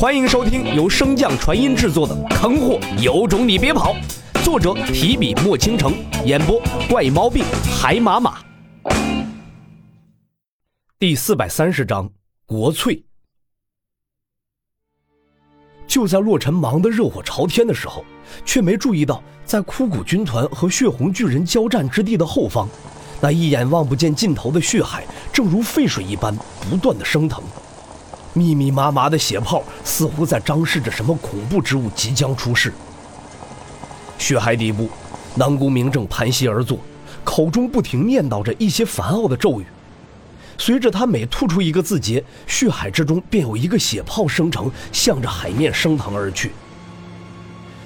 欢迎收听由升降传音制作的《坑货有种你别跑》，作者提笔墨倾城，演播怪猫病海马马。第四百三十章国粹。就在洛尘忙得热火朝天的时候，却没注意到，在枯骨军团和血红巨人交战之地的后方，那一眼望不见尽头的血海，正如沸水一般不断的升腾。密密麻麻的血泡似乎在彰示着什么恐怖之物即将出世。血海底部，南宫明正盘膝而坐，口中不停念叨着一些烦傲的咒语。随着他每吐出一个字节，血海之中便有一个血泡生成，向着海面升腾而去。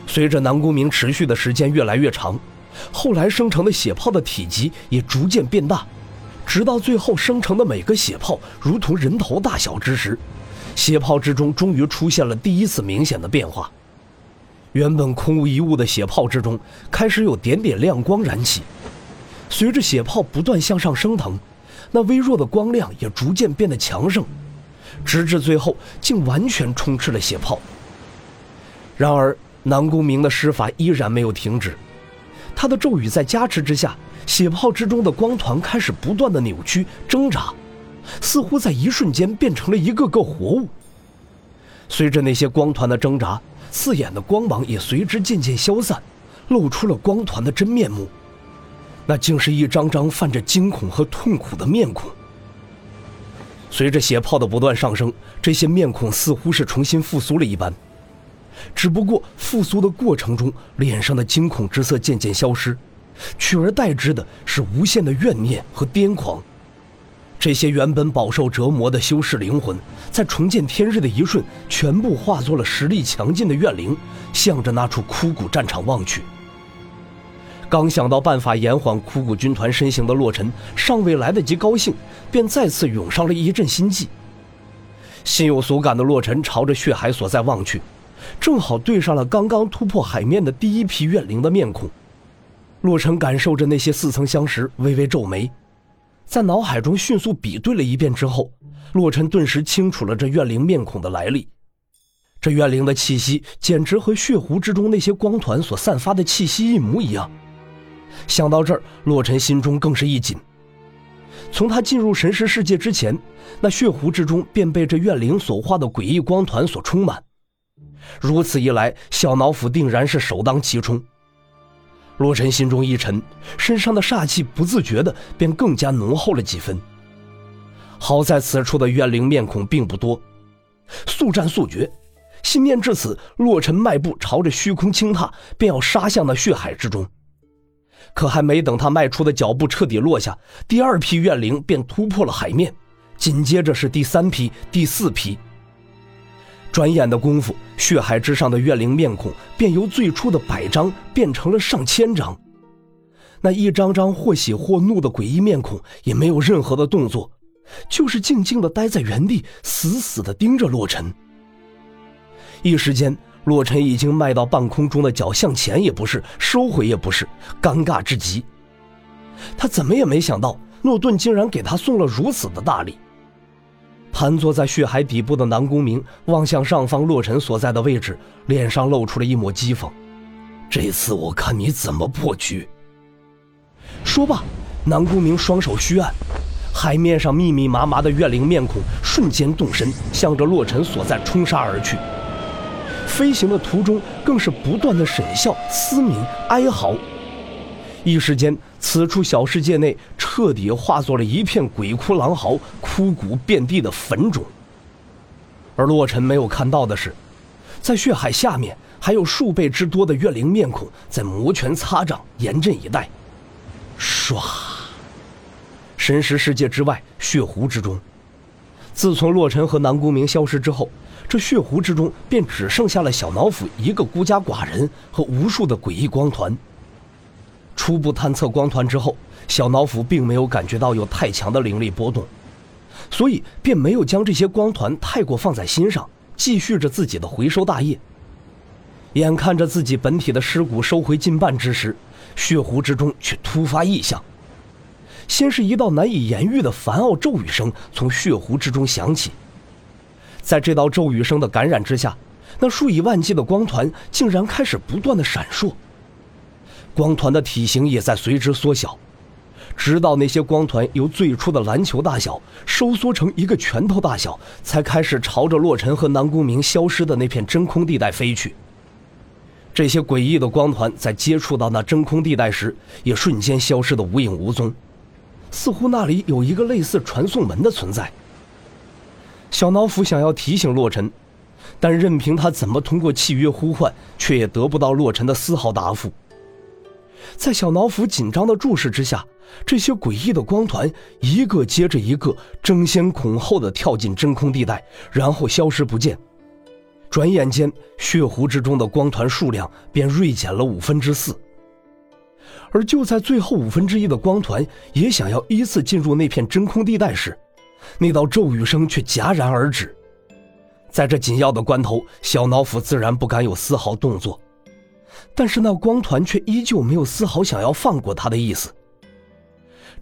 随着南宫明持续的时间越来越长，后来生成的血泡的体积也逐渐变大，直到最后生成的每个血泡如同人头大小之时。血泡之中终于出现了第一次明显的变化，原本空无一物的血泡之中开始有点点亮光燃起，随着血泡不断向上升腾，那微弱的光亮也逐渐变得强盛，直至最后竟完全充斥了血泡。然而南宫明的施法依然没有停止，他的咒语在加持之下，血泡之中的光团开始不断的扭曲挣扎。似乎在一瞬间变成了一个个活物。随着那些光团的挣扎，刺眼的光芒也随之渐渐消散，露出了光团的真面目。那竟是一张张泛着惊恐和痛苦的面孔。随着血泡的不断上升，这些面孔似乎是重新复苏了一般。只不过复苏的过程中，脸上的惊恐之色渐渐消失，取而代之的是无限的怨念和癫狂。这些原本饱受折磨的修士灵魂，在重见天日的一瞬，全部化作了实力强劲的怨灵，向着那处枯骨战场望去。刚想到办法延缓枯骨军团身形的洛尘，尚未来得及高兴，便再次涌上了一阵心悸。心有所感的洛尘朝着血海所在望去，正好对上了刚刚突破海面的第一批怨灵的面孔。洛尘感受着那些似曾相识，微微皱眉。在脑海中迅速比对了一遍之后，洛尘顿时清楚了这怨灵面孔的来历。这怨灵的气息简直和血湖之中那些光团所散发的气息一模一样。想到这儿，洛尘心中更是一紧。从他进入神识世界之前，那血湖之中便被这怨灵所化的诡异光团所充满。如此一来，小脑斧定然是首当其冲。洛尘心中一沉，身上的煞气不自觉的便更加浓厚了几分。好在此处的怨灵面孔并不多，速战速决。心念至此，洛尘迈步朝着虚空轻踏，便要杀向那血海之中。可还没等他迈出的脚步彻底落下，第二批怨灵便突破了海面，紧接着是第三批、第四批。转眼的功夫，血海之上的怨灵面孔便由最初的百张变成了上千张。那一张张或喜或怒的诡异面孔也没有任何的动作，就是静静的待在原地，死死的盯着洛尘。一时间，洛尘已经迈到半空中的脚向前也不是，收回也不是，尴尬至极。他怎么也没想到，诺顿竟然给他送了如此的大礼。盘坐在血海底部的南宫明望向上方洛尘所在的位置，脸上露出了一抹讥讽：“这次我看你怎么破局。”说罢，南宫明双手虚按，海面上密密麻麻的怨灵面孔瞬间动身，向着洛尘所在冲杀而去。飞行的途中，更是不断的沈笑、嘶鸣、哀嚎。一时间，此处小世界内彻底化作了一片鬼哭狼嚎、枯骨遍地的坟冢。而洛尘没有看到的是，在血海下面还有数倍之多的怨灵面孔在摩拳擦掌、严阵以待。唰！神识世界之外，血湖之中，自从洛尘和南宫明消失之后，这血湖之中便只剩下了小脑斧一个孤家寡人和无数的诡异光团。初步探测光团之后，小脑斧并没有感觉到有太强的灵力波动，所以便没有将这些光团太过放在心上，继续着自己的回收大业。眼看着自己本体的尸骨收回近半之时，血湖之中却突发异象。先是一道难以言喻的烦傲咒语声从血湖之中响起，在这道咒语声的感染之下，那数以万计的光团竟然开始不断的闪烁，光团的体型也在随之缩小，直到那些光团由最初的篮球大小收缩成一个拳头大小，才开始朝着洛尘和南宫明消失的那片真空地带飞去。这些诡异的光团在接触到那真空地带时，也瞬间消失的无影无踪，似乎那里有一个类似传送门的存在。小脑斧想要提醒洛尘，但任凭他怎么通过契约呼唤，却也得不到洛尘的丝毫答复。在小脑斧紧张的注视之下，这些诡异的光团一个接着一个争先恐后的跳进真空地带，然后消失不见。转眼间，血湖之中的光团数量便锐减了五分之四。而就在最后五分之一的光团也想要依次进入那片真空地带时，那道咒语声却戛然而止。在这紧要的关头，小脑斧自然不敢有丝毫动作，但是那光团却依旧没有丝毫想要放过他的意思。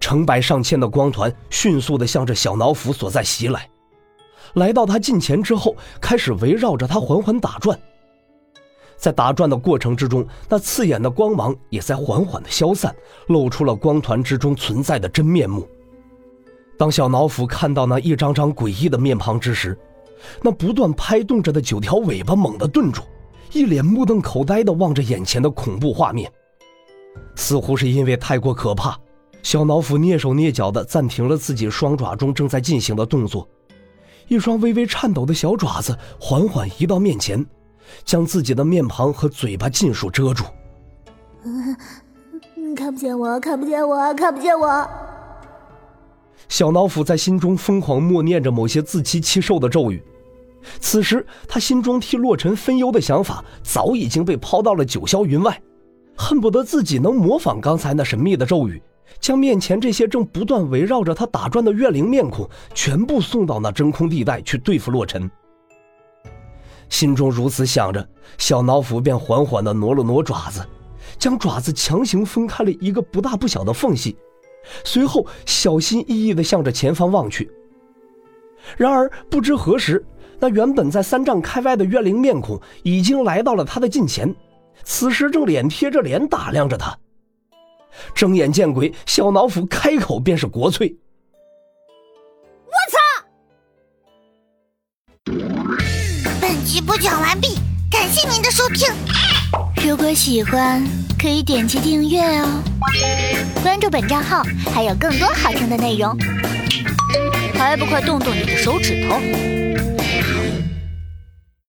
成百上千的光团迅速地向着小脑斧所在袭来，来到他近前之后，开始围绕着他缓缓打转。在打转的过程之中，那刺眼的光芒也在缓缓地消散，露出了光团之中存在的真面目。当小脑斧看到那一张张诡异的面庞之时，那不断拍动着的九条尾巴猛地顿住，一脸目瞪口呆地望着眼前的恐怖画面。似乎是因为太过可怕，小脑斧蹑手蹑脚地暂停了自己双爪中正在进行的动作，一双微微颤抖的小爪子缓缓移到面前，将自己的面庞和嘴巴尽数遮住。嗯，看不见我，看不见我，看不见我。小脑斧在心中疯狂默念着某些自欺欺兽的咒语，此时他心中替洛尘分忧的想法早已经被抛到了九霄云外，恨不得自己能模仿刚才那神秘的咒语，将面前这些正不断围绕着他打转的怨灵面孔全部送到那真空地带去对付洛尘。心中如此想着，小脑斧便缓缓地挪了挪爪子，将爪子强行分开了一个不大不小的缝隙。随后，小心翼翼地向着前方望去。然而，不知何时，那原本在三丈开外的怨灵面孔已经来到了他的近前，此时正脸贴着脸打量着他。睁眼见鬼，小脑斧开口便是国粹：“我操！”本集播讲完毕，感谢您的收听。如果喜欢，可以点击订阅哦。关注本账号，还有更多好听的内容。还不快动动你的手指头！